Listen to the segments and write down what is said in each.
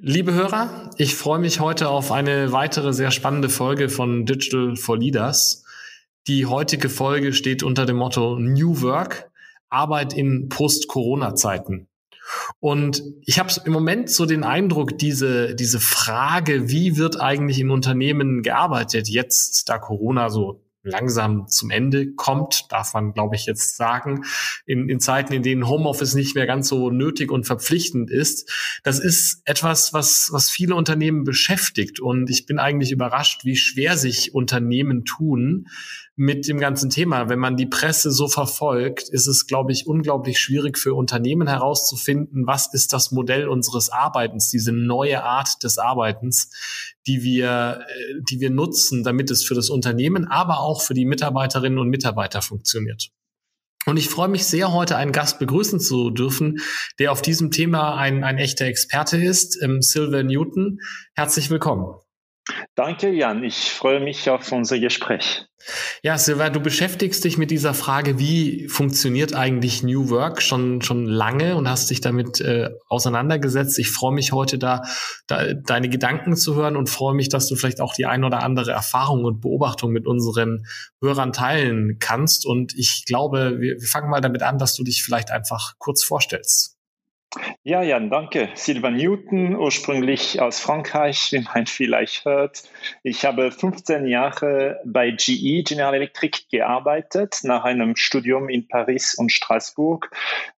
Liebe Hörer, ich freue mich heute auf eine weitere sehr spannende Folge von Digital for Leaders. Die heutige Folge steht unter dem Motto New Work, Arbeit in Post-Corona-Zeiten. Und ich habe im Moment so den Eindruck, diese, diese Frage, wie wird eigentlich in Unternehmen gearbeitet, jetzt da Corona so langsam zum Ende kommt, darf man, glaube ich, jetzt sagen, in, in Zeiten, in denen Homeoffice nicht mehr ganz so nötig und verpflichtend ist. Das ist etwas, was, was viele Unternehmen beschäftigt. Und ich bin eigentlich überrascht, wie schwer sich Unternehmen tun, mit dem ganzen Thema. Wenn man die Presse so verfolgt, ist es, glaube ich, unglaublich schwierig für Unternehmen herauszufinden, was ist das Modell unseres Arbeitens, diese neue Art des Arbeitens, die wir, äh, die wir nutzen, damit es für das Unternehmen, aber auch für die Mitarbeiterinnen und Mitarbeiter funktioniert. Und ich freue mich sehr, heute einen Gast begrüßen zu dürfen, der auf diesem Thema ein, ein echter Experte ist, ähm, Silver Newton. Herzlich willkommen. Danke, Jan. Ich freue mich auf unser Gespräch. Ja, Silva, du beschäftigst dich mit dieser Frage, wie funktioniert eigentlich New Work schon, schon lange und hast dich damit äh, auseinandergesetzt. Ich freue mich heute da, da, deine Gedanken zu hören und freue mich, dass du vielleicht auch die ein oder andere Erfahrung und Beobachtung mit unseren Hörern teilen kannst. Und ich glaube, wir, wir fangen mal damit an, dass du dich vielleicht einfach kurz vorstellst. Ja, Jan, danke. Sylvain Newton, ursprünglich aus Frankreich, wie man vielleicht hört. Ich habe 15 Jahre bei GE, General Electric, gearbeitet, nach einem Studium in Paris und Straßburg.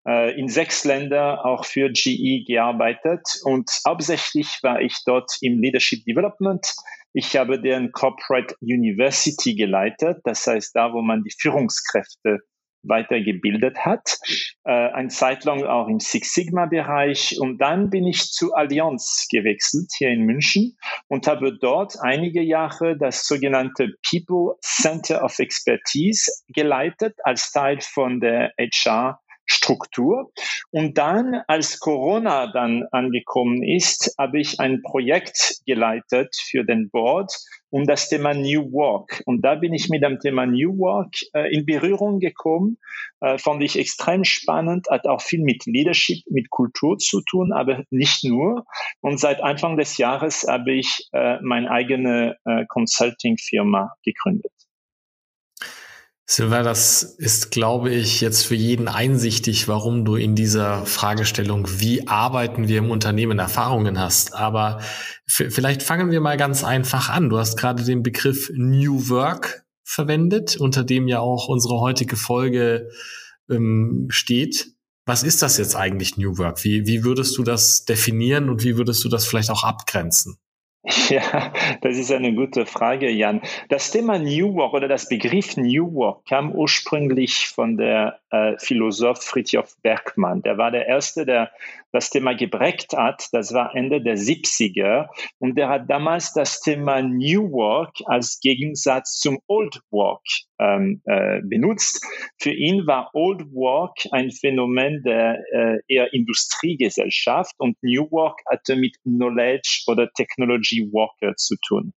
Äh, in sechs Ländern auch für GE gearbeitet und hauptsächlich war ich dort im Leadership Development. Ich habe deren Corporate University geleitet, das heißt da, wo man die Führungskräfte weitergebildet hat, äh, ein Zeitlang auch im Six Sigma Bereich. Und dann bin ich zu Allianz gewechselt hier in München und habe dort einige Jahre das sogenannte People Center of Expertise geleitet als Teil von der HR Struktur. Und dann, als Corona dann angekommen ist, habe ich ein Projekt geleitet für den Board um das Thema New Work. Und da bin ich mit dem Thema New Work äh, in Berührung gekommen. Äh, fand ich extrem spannend, hat auch viel mit Leadership, mit Kultur zu tun, aber nicht nur. Und seit Anfang des Jahres habe ich äh, meine eigene äh, Consulting-Firma gegründet. Silver, das ist, glaube ich, jetzt für jeden einsichtig, warum du in dieser Fragestellung, wie arbeiten wir im Unternehmen, Erfahrungen hast. Aber vielleicht fangen wir mal ganz einfach an. Du hast gerade den Begriff New Work verwendet, unter dem ja auch unsere heutige Folge ähm, steht. Was ist das jetzt eigentlich New Work? Wie, wie würdest du das definieren und wie würdest du das vielleicht auch abgrenzen? Ja, das ist eine gute Frage, Jan. Das Thema New Work oder das Begriff New Work kam ursprünglich von der äh, Philosoph Fritjof Bergmann. Der war der Erste, der das Thema geprägt hat. Das war Ende der 70er. Und der hat damals das Thema New Work als Gegensatz zum Old Work ähm, äh, benutzt. Für ihn war Old Work ein Phänomen der äh, eher Industriegesellschaft und New Work hatte mit Knowledge oder Technology Worker zu tun.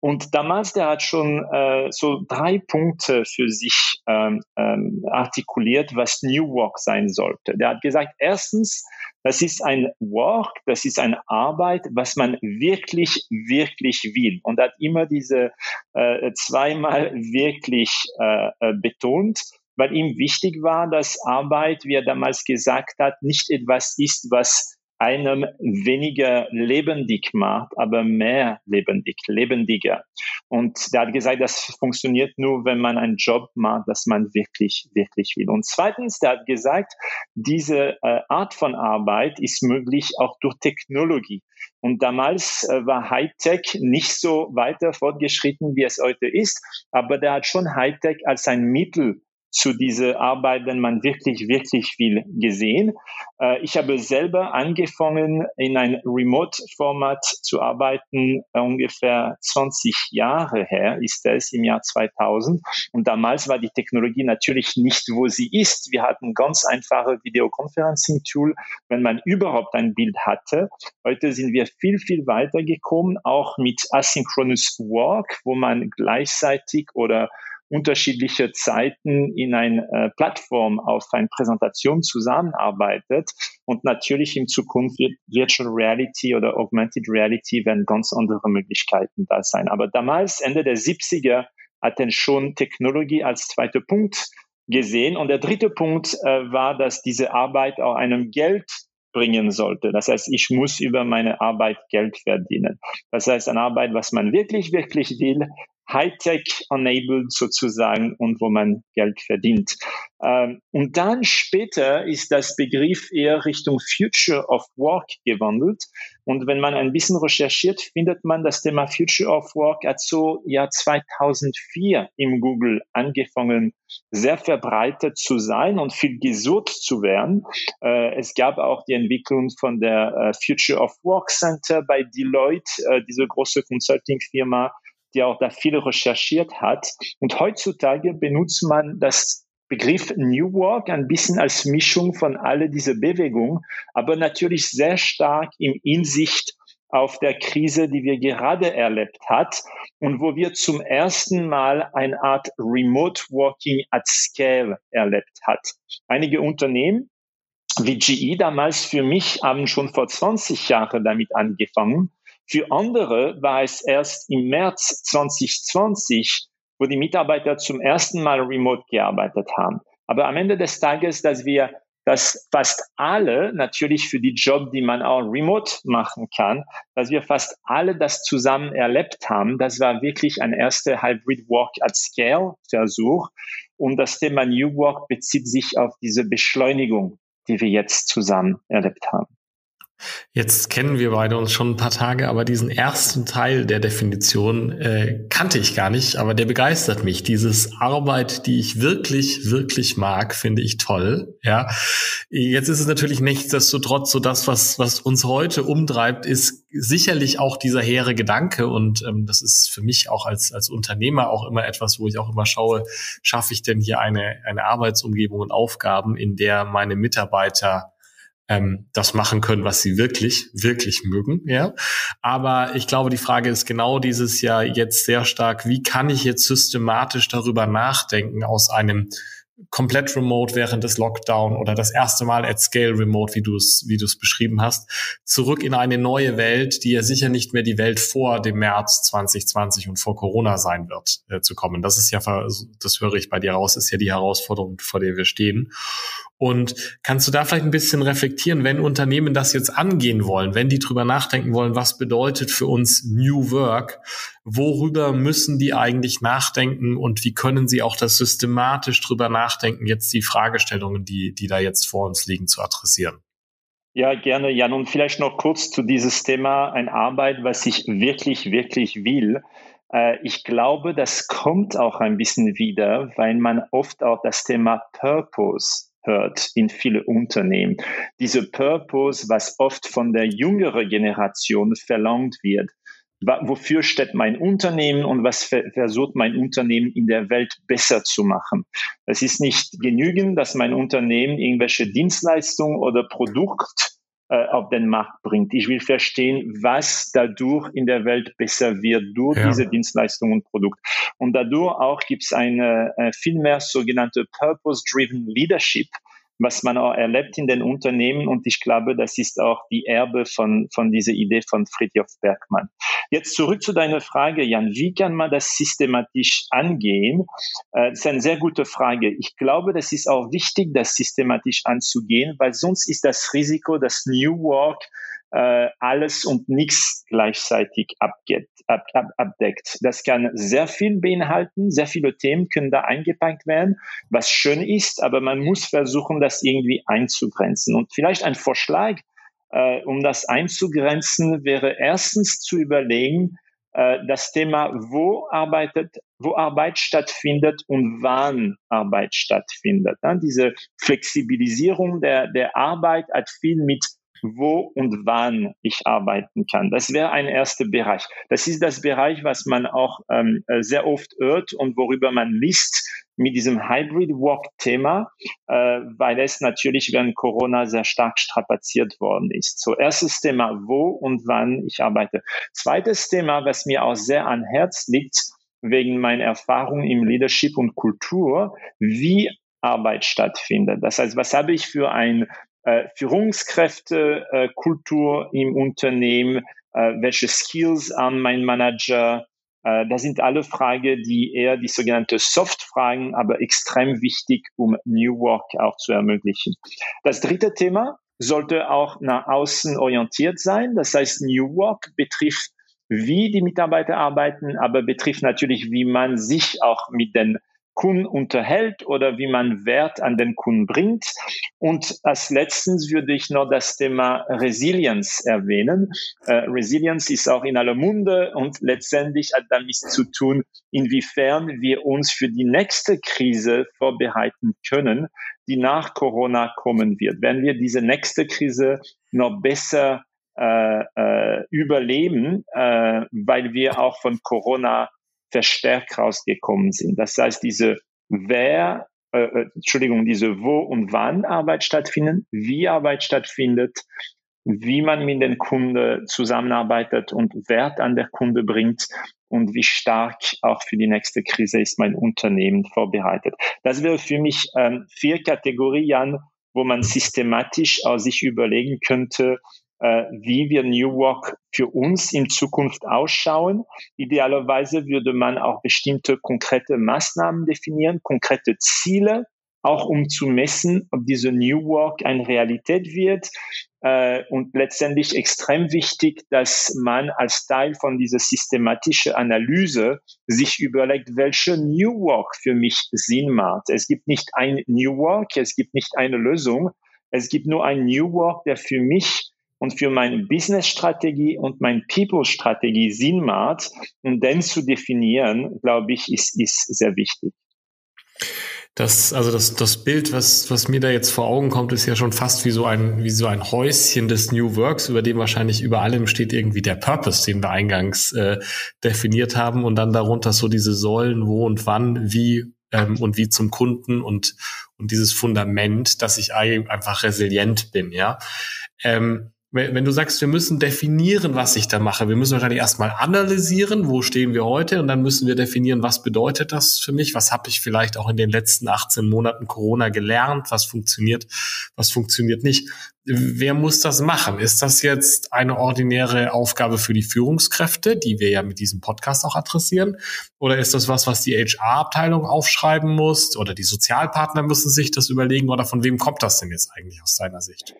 Und damals, der hat schon äh, so drei Punkte für sich ähm, ähm, artikuliert, was New Work sein sollte. Der hat gesagt, erstens, das ist ein Work, das ist eine Arbeit, was man wirklich, wirklich will. Und hat immer diese äh, zweimal wirklich äh, äh, betont weil ihm wichtig war, dass Arbeit, wie er damals gesagt hat, nicht etwas ist, was einem weniger lebendig macht, aber mehr lebendig, lebendiger. Und der hat gesagt, das funktioniert nur, wenn man einen Job macht, das man wirklich, wirklich will. Und zweitens, der hat gesagt, diese äh, Art von Arbeit ist möglich auch durch Technologie. Und damals äh, war Hightech nicht so weiter fortgeschritten, wie es heute ist, aber der hat schon Hightech als ein Mittel zu dieser Arbeit, wenn man wirklich, wirklich will, gesehen. Äh, ich habe selber angefangen, in ein Remote-Format zu arbeiten, äh, ungefähr 20 Jahre her ist es, im Jahr 2000. Und damals war die Technologie natürlich nicht, wo sie ist. Wir hatten ganz einfache Videoconferencing-Tool, wenn man überhaupt ein Bild hatte. Heute sind wir viel, viel weiter gekommen, auch mit Asynchronous Work, wo man gleichzeitig oder unterschiedliche Zeiten in eine äh, Plattform auf eine Präsentation zusammenarbeitet. Und natürlich in Zukunft wird Virtual Reality oder Augmented Reality werden ganz andere Möglichkeiten da sein. Aber damals, Ende der 70er, hatten schon Technologie als zweiter Punkt gesehen. Und der dritte Punkt äh, war, dass diese Arbeit auch einem Geld bringen sollte. Das heißt, ich muss über meine Arbeit Geld verdienen. Das heißt, eine Arbeit, was man wirklich, wirklich will, Hightech-enabled sozusagen und wo man Geld verdient. Ähm, und dann später ist das Begriff eher Richtung Future of Work gewandelt. Und wenn man ein bisschen recherchiert, findet man das Thema Future of Work hat so Jahr 2004 im Google angefangen, sehr verbreitet zu sein und viel gesucht zu werden. Äh, es gab auch die Entwicklung von der äh, Future of Work Center bei Deloitte, äh, diese große Consulting-Firma, die auch da viel recherchiert hat. Und heutzutage benutzt man das Begriff New Work ein bisschen als Mischung von alle diese Bewegungen, aber natürlich sehr stark im Insicht auf der Krise, die wir gerade erlebt hat und wo wir zum ersten Mal eine Art Remote Working at Scale erlebt hat. Einige Unternehmen wie GE damals für mich haben schon vor 20 Jahren damit angefangen für andere war es erst im März 2020, wo die Mitarbeiter zum ersten Mal remote gearbeitet haben. Aber am Ende des Tages, dass wir dass fast alle, natürlich für die Job, die man auch remote machen kann, dass wir fast alle das zusammen erlebt haben. Das war wirklich ein erster Hybrid Work at Scale Versuch. Und das Thema New Work bezieht sich auf diese Beschleunigung, die wir jetzt zusammen erlebt haben. Jetzt kennen wir beide uns schon ein paar Tage, aber diesen ersten Teil der Definition äh, kannte ich gar nicht, aber der begeistert mich. Dieses Arbeit, die ich wirklich, wirklich mag, finde ich toll. Ja, jetzt ist es natürlich nichtsdestotrotz so das, was was uns heute umtreibt, ist sicherlich auch dieser hehre Gedanke und ähm, das ist für mich auch als als Unternehmer auch immer etwas, wo ich auch immer schaue, schaffe ich denn hier eine eine Arbeitsumgebung und Aufgaben, in der meine Mitarbeiter ähm, das machen können, was sie wirklich, wirklich mögen. Ja, aber ich glaube, die Frage ist genau dieses Jahr jetzt sehr stark: Wie kann ich jetzt systematisch darüber nachdenken aus einem komplett remote während des Lockdown oder das erste Mal at scale remote, wie du es wie du es beschrieben hast, zurück in eine neue Welt, die ja sicher nicht mehr die Welt vor dem März 2020 und vor Corona sein wird, äh, zu kommen. Das ist ja, das höre ich bei dir raus, ist ja die Herausforderung, vor der wir stehen. Und kannst du da vielleicht ein bisschen reflektieren, wenn Unternehmen das jetzt angehen wollen, wenn die drüber nachdenken wollen, was bedeutet für uns New Work? Worüber müssen die eigentlich nachdenken und wie können sie auch das systematisch drüber nachdenken, jetzt die Fragestellungen, die, die da jetzt vor uns liegen, zu adressieren? Ja, gerne, Jan. Und vielleicht noch kurz zu dieses Thema, ein Arbeit, was ich wirklich, wirklich will. Äh, ich glaube, das kommt auch ein bisschen wieder, weil man oft auch das Thema Purpose hört in viele Unternehmen. Diese Purpose, was oft von der jüngeren Generation verlangt wird. Wofür steht mein Unternehmen und was versucht mein Unternehmen in der Welt besser zu machen? Es ist nicht genügend, dass mein Unternehmen irgendwelche Dienstleistungen oder Produkt äh, auf den Markt bringt. Ich will verstehen, was dadurch in der Welt besser wird durch ja. diese Dienstleistung und Produkt. Und dadurch auch gibt es eine äh, viel mehr sogenannte Purpose-Driven Leadership, was man auch erlebt in den Unternehmen. Und ich glaube, das ist auch die Erbe von, von dieser Idee von Friedhof Bergmann. Jetzt zurück zu deiner Frage, Jan. Wie kann man das systematisch angehen? Äh, das ist eine sehr gute Frage. Ich glaube, das ist auch wichtig, das systematisch anzugehen, weil sonst ist das Risiko, dass New Work äh, alles und nichts gleichzeitig abgeht, ab, ab, abdeckt. Das kann sehr viel beinhalten, sehr viele Themen können da eingepackt werden, was schön ist, aber man muss versuchen, das irgendwie einzugrenzen. Und vielleicht ein Vorschlag, äh, um das einzugrenzen, wäre erstens zu überlegen, äh, das Thema, wo arbeitet, wo Arbeit stattfindet und wann Arbeit stattfindet. Diese Flexibilisierung der, der Arbeit hat viel mit wo und wann ich arbeiten kann. Das wäre ein erster Bereich. Das ist das Bereich, was man auch ähm, äh, sehr oft hört und worüber man liest mit diesem Hybrid Work Thema, äh, weil es natürlich während Corona sehr stark strapaziert worden ist. So erstes Thema, wo und wann ich arbeite. Zweites Thema, was mir auch sehr an Herz liegt, wegen meiner Erfahrung im Leadership und Kultur, wie Arbeit stattfindet. Das heißt, was habe ich für ein äh, Führungskräftekultur äh, im Unternehmen, äh, welche Skills an mein Manager. Äh, das sind alle Fragen, die eher die sogenannte Soft-Fragen, aber extrem wichtig, um New Work auch zu ermöglichen. Das dritte Thema sollte auch nach außen orientiert sein. Das heißt, New Work betrifft wie die Mitarbeiter arbeiten, aber betrifft natürlich, wie man sich auch mit den Kunden unterhält oder wie man Wert an den Kunden bringt. Und als letztens würde ich noch das Thema Resilienz erwähnen. Äh, Resilienz ist auch in aller Munde und letztendlich hat damit zu tun, inwiefern wir uns für die nächste Krise vorbereiten können, die nach Corona kommen wird. Wenn wir diese nächste Krise noch besser äh, äh, überleben, äh, weil wir auch von Corona verstärkt rausgekommen sind. Das heißt, diese wer, äh, äh, Entschuldigung, diese wo und wann Arbeit stattfindet, wie Arbeit stattfindet, wie man mit den Kunden zusammenarbeitet und Wert an der Kunde bringt und wie stark auch für die nächste Krise ist mein Unternehmen vorbereitet. Das wäre für mich ähm, vier Kategorien, wo man systematisch aus sich überlegen könnte, wie wir New Work für uns in Zukunft ausschauen. Idealerweise würde man auch bestimmte konkrete Maßnahmen definieren, konkrete Ziele, auch um zu messen, ob diese New Work eine Realität wird. Äh, und letztendlich extrem wichtig, dass man als Teil von dieser systematischen Analyse sich überlegt, welche New Work für mich Sinn macht. Es gibt nicht ein New Work, es gibt nicht eine Lösung. Es gibt nur ein New Work, der für mich und für meine Business-Strategie und meine People-Strategie Sinn macht. Und den zu definieren, glaube ich, ist, ist sehr wichtig. Das, also das, das Bild, was, was mir da jetzt vor Augen kommt, ist ja schon fast wie so ein, wie so ein Häuschen des New Works, über dem wahrscheinlich über allem steht irgendwie der Purpose, den wir eingangs äh, definiert haben und dann darunter so diese Säulen, wo und wann, wie ähm, und wie zum Kunden und, und dieses Fundament, dass ich einfach resilient bin, ja. Ähm, wenn du sagst, wir müssen definieren, was ich da mache, wir müssen wahrscheinlich erstmal analysieren, wo stehen wir heute und dann müssen wir definieren, was bedeutet das für mich, was habe ich vielleicht auch in den letzten 18 Monaten Corona gelernt, was funktioniert, was funktioniert nicht. Wer muss das machen? Ist das jetzt eine ordinäre Aufgabe für die Führungskräfte, die wir ja mit diesem Podcast auch adressieren? Oder ist das was, was die HR-Abteilung aufschreiben muss? Oder die Sozialpartner müssen sich das überlegen? Oder von wem kommt das denn jetzt eigentlich aus deiner Sicht?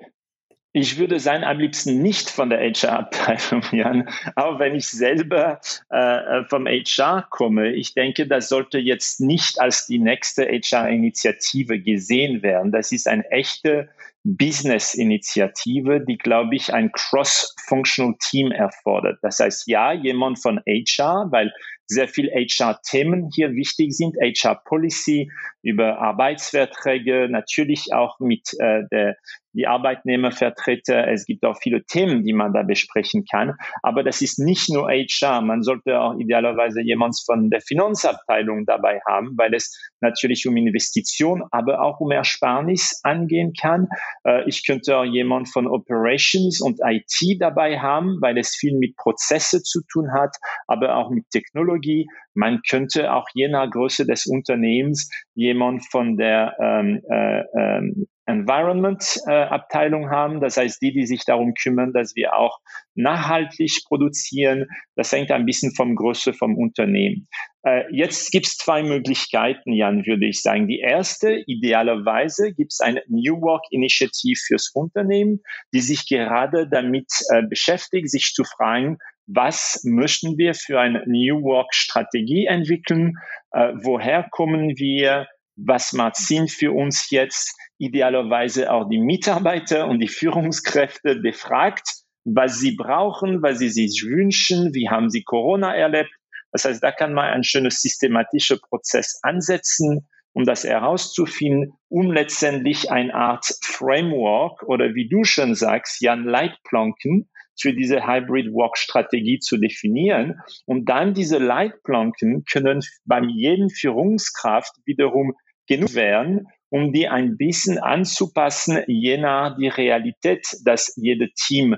Ich würde sein, am liebsten nicht von der HR-Abteilung, Jan, auch wenn ich selber äh, vom HR komme. Ich denke, das sollte jetzt nicht als die nächste HR-Initiative gesehen werden. Das ist eine echte Business-Initiative, die, glaube ich, ein cross-functional Team erfordert. Das heißt, ja, jemand von HR, weil sehr viel HR-Themen hier wichtig sind, HR-Policy über Arbeitsverträge, natürlich auch mit äh, der die Arbeitnehmervertreter. Es gibt auch viele Themen, die man da besprechen kann. Aber das ist nicht nur HR. Man sollte auch idealerweise jemand von der Finanzabteilung dabei haben, weil es natürlich um Investition, aber auch um Ersparnis angehen kann. Äh, ich könnte auch jemand von Operations und IT dabei haben, weil es viel mit Prozesse zu tun hat, aber auch mit Technologie. Man könnte auch je nach Größe des Unternehmens jemand von der ähm, äh, ähm, Environment-Abteilung äh, haben. Das heißt, die, die sich darum kümmern, dass wir auch nachhaltig produzieren. Das hängt ein bisschen vom Größe vom Unternehmen. Äh, jetzt gibt es zwei Möglichkeiten, Jan, würde ich sagen. Die erste, idealerweise, gibt es eine New Work Initiative fürs Unternehmen, die sich gerade damit äh, beschäftigt, sich zu fragen, was möchten wir für eine New Work Strategie entwickeln? Woher kommen wir? Was macht Sinn für uns jetzt? idealerweise auch die Mitarbeiter und die Führungskräfte befragt, was sie brauchen, was sie sich wünschen, wie haben sie Corona erlebt. Das heißt, da kann man ein schönes systematischer Prozess ansetzen, um das herauszufinden, um letztendlich eine Art Framework oder wie du schon sagst, Jan Leitplanken für diese Hybrid Work Strategie zu definieren. Und dann diese Leitplanken können beim jeden Führungskraft wiederum genug werden, um die ein bisschen anzupassen, je nach die Realität, dass jede Team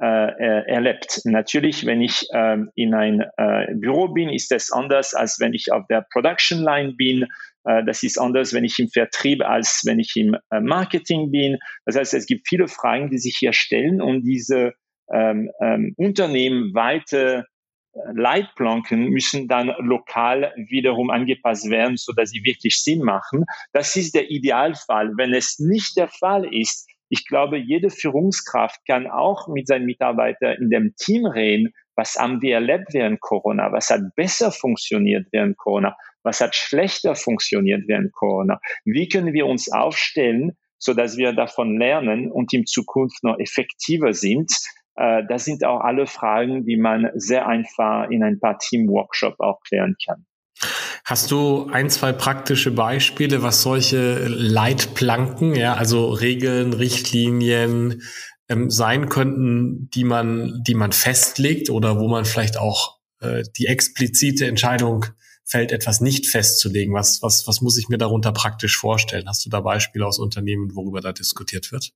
äh, äh, erlebt. Natürlich, wenn ich äh, in ein äh, Büro bin, ist das anders, als wenn ich auf der Production Line bin. Äh, das ist anders, wenn ich im Vertrieb, als wenn ich im äh, Marketing bin. Das heißt, es gibt viele Fragen, die sich hier stellen und diese ähm, ähm, Unternehmen weite Leitplanken müssen dann lokal wiederum angepasst werden, so dass sie wirklich Sinn machen. Das ist der Idealfall. Wenn es nicht der Fall ist, ich glaube, jede Führungskraft kann auch mit seinen Mitarbeitern in dem Team reden, was haben wir erlebt während Corona, was hat besser funktioniert während Corona, was hat schlechter funktioniert während Corona, wie können wir uns aufstellen, so dass wir davon lernen und in Zukunft noch effektiver sind. Äh, das sind auch alle Fragen, die man sehr einfach in ein paar Team-Workshop auch klären kann. Hast du ein, zwei praktische Beispiele, was solche Leitplanken, ja, also Regeln, Richtlinien ähm, sein könnten, die man, die man festlegt oder wo man vielleicht auch äh, die explizite Entscheidung fällt, etwas nicht festzulegen? Was, was, was muss ich mir darunter praktisch vorstellen? Hast du da Beispiele aus Unternehmen, worüber da diskutiert wird?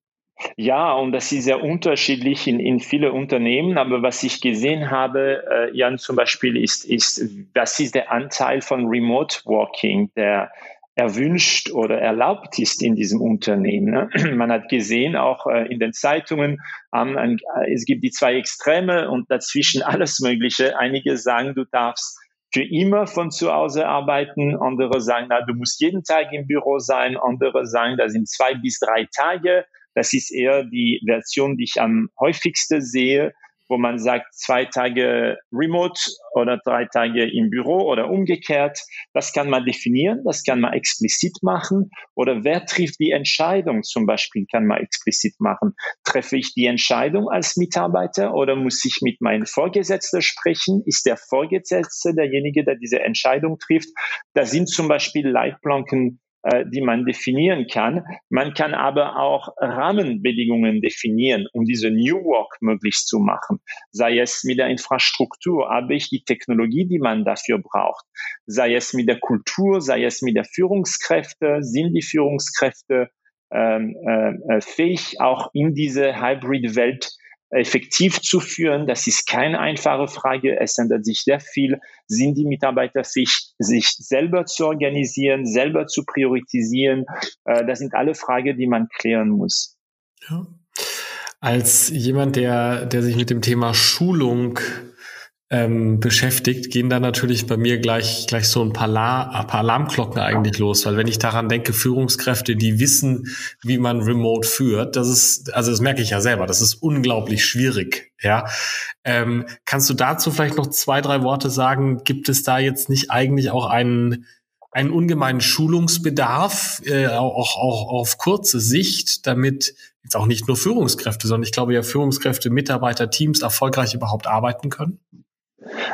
Ja, und das ist sehr unterschiedlich in, in viele Unternehmen. Aber was ich gesehen habe, äh, Jan zum Beispiel, ist, ist, was ist der Anteil von Remote Working, der erwünscht oder erlaubt ist in diesem Unternehmen. Ne? Man hat gesehen, auch äh, in den Zeitungen, äh, es gibt die zwei Extreme und dazwischen alles Mögliche. Einige sagen, du darfst für immer von zu Hause arbeiten. Andere sagen, na, du musst jeden Tag im Büro sein. Andere sagen, da sind zwei bis drei Tage. Das ist eher die Version, die ich am häufigsten sehe, wo man sagt, zwei Tage remote oder drei Tage im Büro oder umgekehrt. Das kann man definieren, das kann man explizit machen. Oder wer trifft die Entscheidung zum Beispiel, kann man explizit machen. Treffe ich die Entscheidung als Mitarbeiter oder muss ich mit meinem Vorgesetzten sprechen? Ist der Vorgesetzte derjenige, der diese Entscheidung trifft? Da sind zum Beispiel Leitplanken die man definieren kann. Man kann aber auch Rahmenbedingungen definieren, um diese New Work möglich zu machen. Sei es mit der Infrastruktur, habe ich die Technologie, die man dafür braucht. Sei es mit der Kultur, sei es mit der Führungskräfte, sind die Führungskräfte ähm, äh, äh fähig, auch in diese Hybrid-Welt effektiv zu führen. Das ist keine einfache Frage. Es ändert sich sehr viel. Sind die Mitarbeiter fähig, sich selber zu organisieren, selber zu priorisieren? Äh, das sind alle Fragen, die man klären muss. Ja. Als jemand, der, der sich mit dem Thema Schulung ähm, beschäftigt, gehen da natürlich bei mir gleich, gleich so ein paar, La ein paar Alarmglocken eigentlich los, weil wenn ich daran denke, Führungskräfte, die wissen, wie man remote führt, das ist, also das merke ich ja selber, das ist unglaublich schwierig, ja. Ähm, kannst du dazu vielleicht noch zwei, drei Worte sagen? Gibt es da jetzt nicht eigentlich auch einen, einen ungemeinen Schulungsbedarf, äh, auch, auch auf kurze Sicht, damit jetzt auch nicht nur Führungskräfte, sondern ich glaube ja Führungskräfte, Mitarbeiter, Teams erfolgreich überhaupt arbeiten können?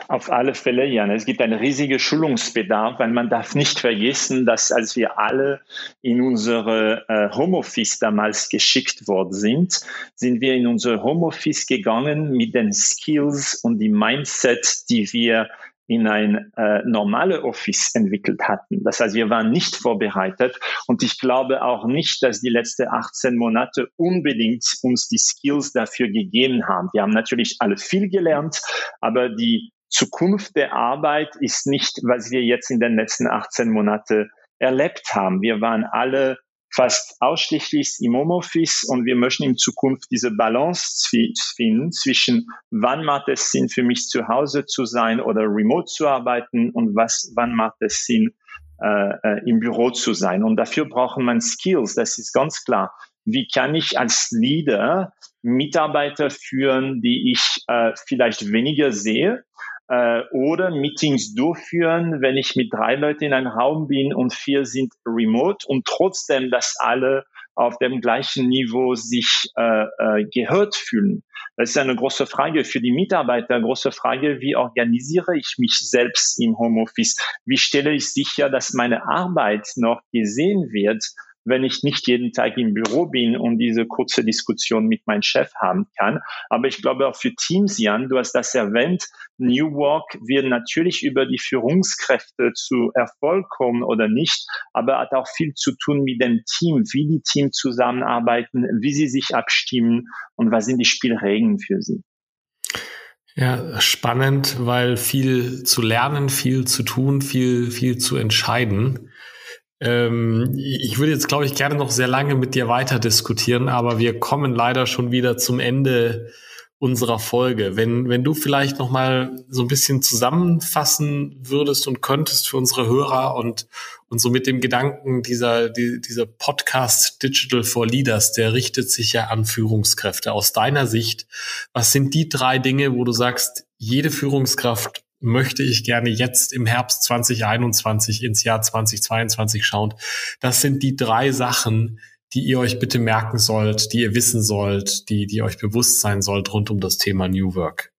Auf alle Fälle, Jan. Es gibt einen riesigen Schulungsbedarf, weil man darf nicht vergessen, dass als wir alle in unsere äh, Homeoffice damals geschickt worden sind, sind wir in unser Homeoffice gegangen mit den Skills und dem Mindset, die wir in ein äh, normale Office entwickelt hatten. Das heißt, wir waren nicht vorbereitet und ich glaube auch nicht, dass die letzten 18 Monate unbedingt uns die Skills dafür gegeben haben. Wir haben natürlich alle viel gelernt, aber die Zukunft der Arbeit ist nicht, was wir jetzt in den letzten 18 Monaten erlebt haben. Wir waren alle fast ausschließlich im Homeoffice und wir möchten in Zukunft diese Balance finden zwischen wann macht es Sinn für mich zu Hause zu sein oder remote zu arbeiten und was, wann macht es Sinn äh, äh, im Büro zu sein. Und dafür braucht man Skills, das ist ganz klar. Wie kann ich als Leader Mitarbeiter führen, die ich äh, vielleicht weniger sehe, äh, oder Meetings durchführen, wenn ich mit drei Leuten in einem Raum bin und vier sind remote und trotzdem, dass alle auf dem gleichen Niveau sich äh, äh, gehört fühlen? Das ist eine große Frage für die Mitarbeiter, große Frage, wie organisiere ich mich selbst im Homeoffice? Wie stelle ich sicher, dass meine Arbeit noch gesehen wird? Wenn ich nicht jeden Tag im Büro bin und diese kurze Diskussion mit meinem Chef haben kann. Aber ich glaube auch für Teams, Jan, du hast das erwähnt, New Work wird natürlich über die Führungskräfte zu Erfolg kommen oder nicht, aber hat auch viel zu tun mit dem Team, wie die Teams zusammenarbeiten, wie sie sich abstimmen und was sind die Spielregeln für sie. Ja, spannend, weil viel zu lernen, viel zu tun, viel, viel zu entscheiden. Ähm, ich würde jetzt, glaube ich, gerne noch sehr lange mit dir weiter diskutieren, aber wir kommen leider schon wieder zum Ende unserer Folge. Wenn, wenn du vielleicht noch mal so ein bisschen zusammenfassen würdest und könntest für unsere Hörer und, und so mit dem Gedanken dieser, die, dieser Podcast Digital for Leaders, der richtet sich ja an Führungskräfte. Aus deiner Sicht, was sind die drei Dinge, wo du sagst, jede Führungskraft möchte ich gerne jetzt im Herbst 2021 ins Jahr 2022 schauen. Das sind die drei Sachen, die ihr euch bitte merken sollt, die ihr wissen sollt, die, die euch bewusst sein sollt rund um das Thema New Work.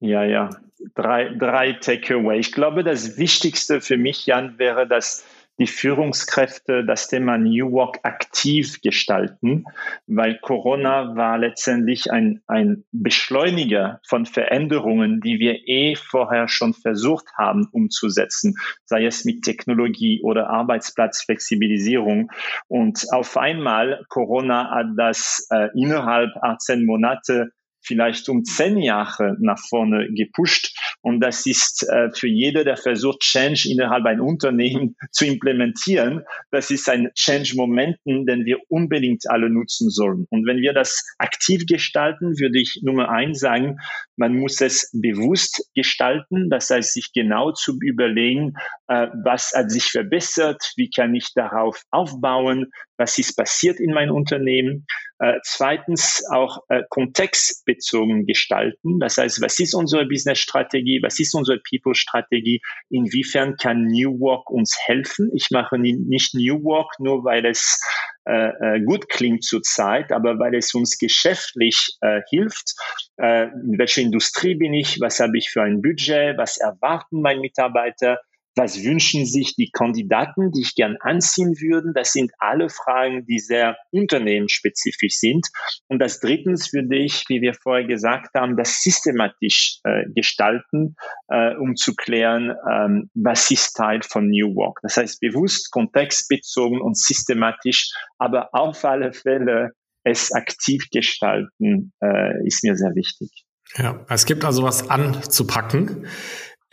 Ja, ja. Drei, drei Takeaway. Ich glaube, das Wichtigste für mich, Jan, wäre, dass die Führungskräfte das Thema New Work aktiv gestalten, weil Corona war letztendlich ein, ein Beschleuniger von Veränderungen, die wir eh vorher schon versucht haben umzusetzen, sei es mit Technologie oder Arbeitsplatzflexibilisierung. Und auf einmal, Corona hat das äh, innerhalb 18 Monate vielleicht um zehn Jahre nach vorne gepusht. Und das ist äh, für jeder, der versucht, Change innerhalb ein Unternehmen zu implementieren, das ist ein Change-Momenten, den wir unbedingt alle nutzen sollen. Und wenn wir das aktiv gestalten, würde ich Nummer eins sagen, man muss es bewusst gestalten. Das heißt, sich genau zu überlegen, äh, was hat sich verbessert, wie kann ich darauf aufbauen, was ist passiert in meinem Unternehmen. Äh, zweitens auch äh, kontextbezogen gestalten. Das heißt, was ist unsere Business-Strategie? Was ist unsere People-Strategie? Inwiefern kann New Work uns helfen? Ich mache nicht New Work nur, weil es äh, gut klingt zurzeit, aber weil es uns geschäftlich hilft. In welcher Industrie bin ich? Was habe ich für ein Budget? Was erwarten meine Mitarbeiter? Was wünschen sich die Kandidaten, die ich gern anziehen würden? Das sind alle Fragen, die sehr unternehmensspezifisch sind. Und das drittens würde ich, wie wir vorher gesagt haben, das systematisch äh, gestalten, äh, um zu klären, ähm, was ist Teil von New Work. Das heißt bewusst, kontextbezogen und systematisch, aber auf alle Fälle es aktiv gestalten, äh, ist mir sehr wichtig. Ja, es gibt also was anzupacken.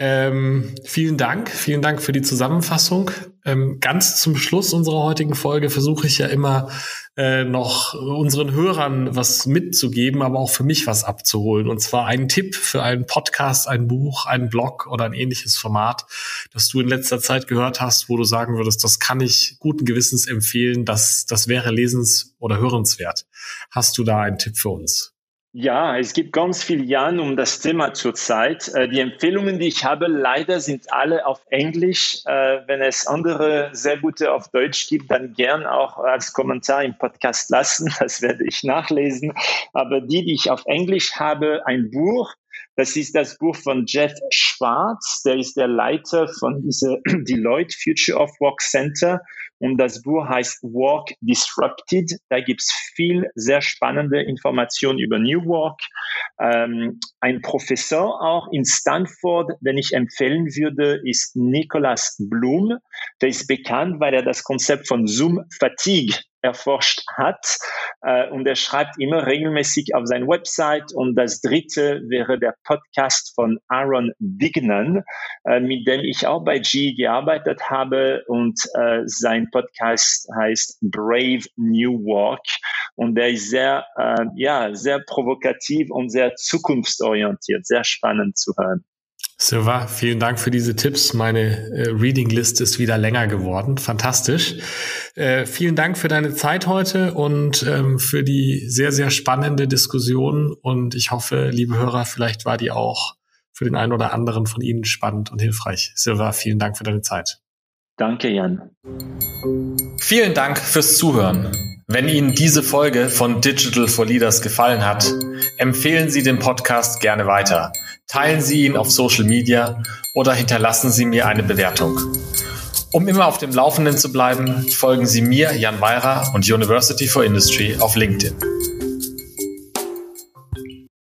Ähm, vielen Dank, vielen Dank für die Zusammenfassung. Ähm, ganz zum Schluss unserer heutigen Folge versuche ich ja immer äh, noch unseren Hörern was mitzugeben, aber auch für mich was abzuholen. Und zwar einen Tipp für einen Podcast, ein Buch, einen Blog oder ein ähnliches Format, das du in letzter Zeit gehört hast, wo du sagen würdest, das kann ich guten Gewissens empfehlen, das, das wäre lesens- oder hörenswert. Hast du da einen Tipp für uns? Ja, es gibt ganz viel Jan um das Thema zurzeit. Äh, die Empfehlungen, die ich habe, leider sind alle auf Englisch. Äh, wenn es andere sehr gute auf Deutsch gibt, dann gern auch als Kommentar im Podcast lassen. Das werde ich nachlesen. Aber die, die ich auf Englisch habe, ein Buch, das ist das Buch von Jeff Schwarz, der ist der Leiter von dieser Deloitte Future of Work Center und das Buch heißt Work Disrupted. Da gibt's viel sehr spannende Informationen über New Work. Ähm, ein Professor auch in Stanford, den ich empfehlen würde, ist Nicholas Bloom. Der ist bekannt, weil er das Konzept von Zoom Fatigue erforscht hat. Äh, und er schreibt immer regelmäßig auf seine Website. Und das dritte wäre der Podcast von Aaron Dignan, äh, mit dem ich auch bei G gearbeitet habe. Und äh, sein Podcast heißt Brave New Work. Und der ist sehr, äh, ja, sehr provokativ und sehr zukunftsorientiert, sehr spannend zu hören. Silva, vielen Dank für diese Tipps. Meine äh, Reading List ist wieder länger geworden. Fantastisch. Äh, vielen Dank für deine Zeit heute und ähm, für die sehr, sehr spannende Diskussion. Und ich hoffe, liebe Hörer, vielleicht war die auch für den einen oder anderen von Ihnen spannend und hilfreich. Silva, vielen Dank für deine Zeit. Danke, Jan. Vielen Dank fürs Zuhören. Wenn Ihnen diese Folge von Digital for Leaders gefallen hat, empfehlen Sie den Podcast gerne weiter. Teilen Sie ihn auf Social Media oder hinterlassen Sie mir eine Bewertung. Um immer auf dem Laufenden zu bleiben, folgen Sie mir, Jan Meirer und University for Industry auf LinkedIn.